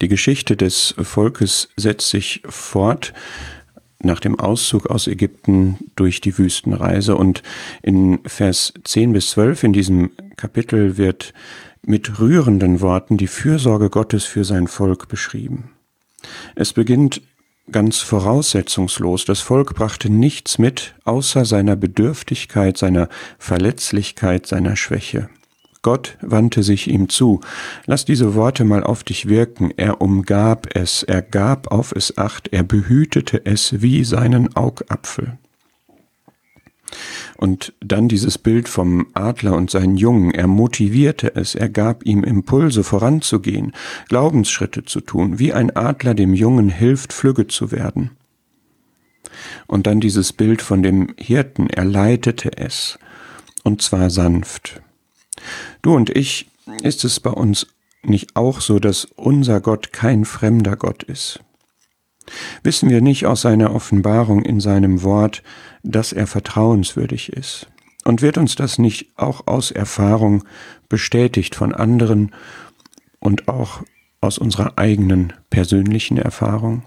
Die Geschichte des Volkes setzt sich fort nach dem Auszug aus Ägypten durch die Wüstenreise. Und in Vers 10 bis 12 in diesem Kapitel wird mit rührenden Worten die Fürsorge Gottes für sein Volk beschrieben. Es beginnt ganz voraussetzungslos. Das Volk brachte nichts mit, außer seiner Bedürftigkeit, seiner Verletzlichkeit, seiner Schwäche. Gott wandte sich ihm zu. Lass diese Worte mal auf dich wirken. Er umgab es, er gab auf es acht, er behütete es wie seinen Augapfel. Und dann dieses Bild vom Adler und seinen Jungen. Er motivierte es, er gab ihm Impulse voranzugehen, Glaubensschritte zu tun, wie ein Adler dem Jungen hilft, flügge zu werden. Und dann dieses Bild von dem Hirten, er leitete es, und zwar sanft. Du und ich, ist es bei uns nicht auch so, dass unser Gott kein fremder Gott ist? Wissen wir nicht aus seiner Offenbarung in seinem Wort, dass er vertrauenswürdig ist? Und wird uns das nicht auch aus Erfahrung bestätigt von anderen und auch aus unserer eigenen persönlichen Erfahrung?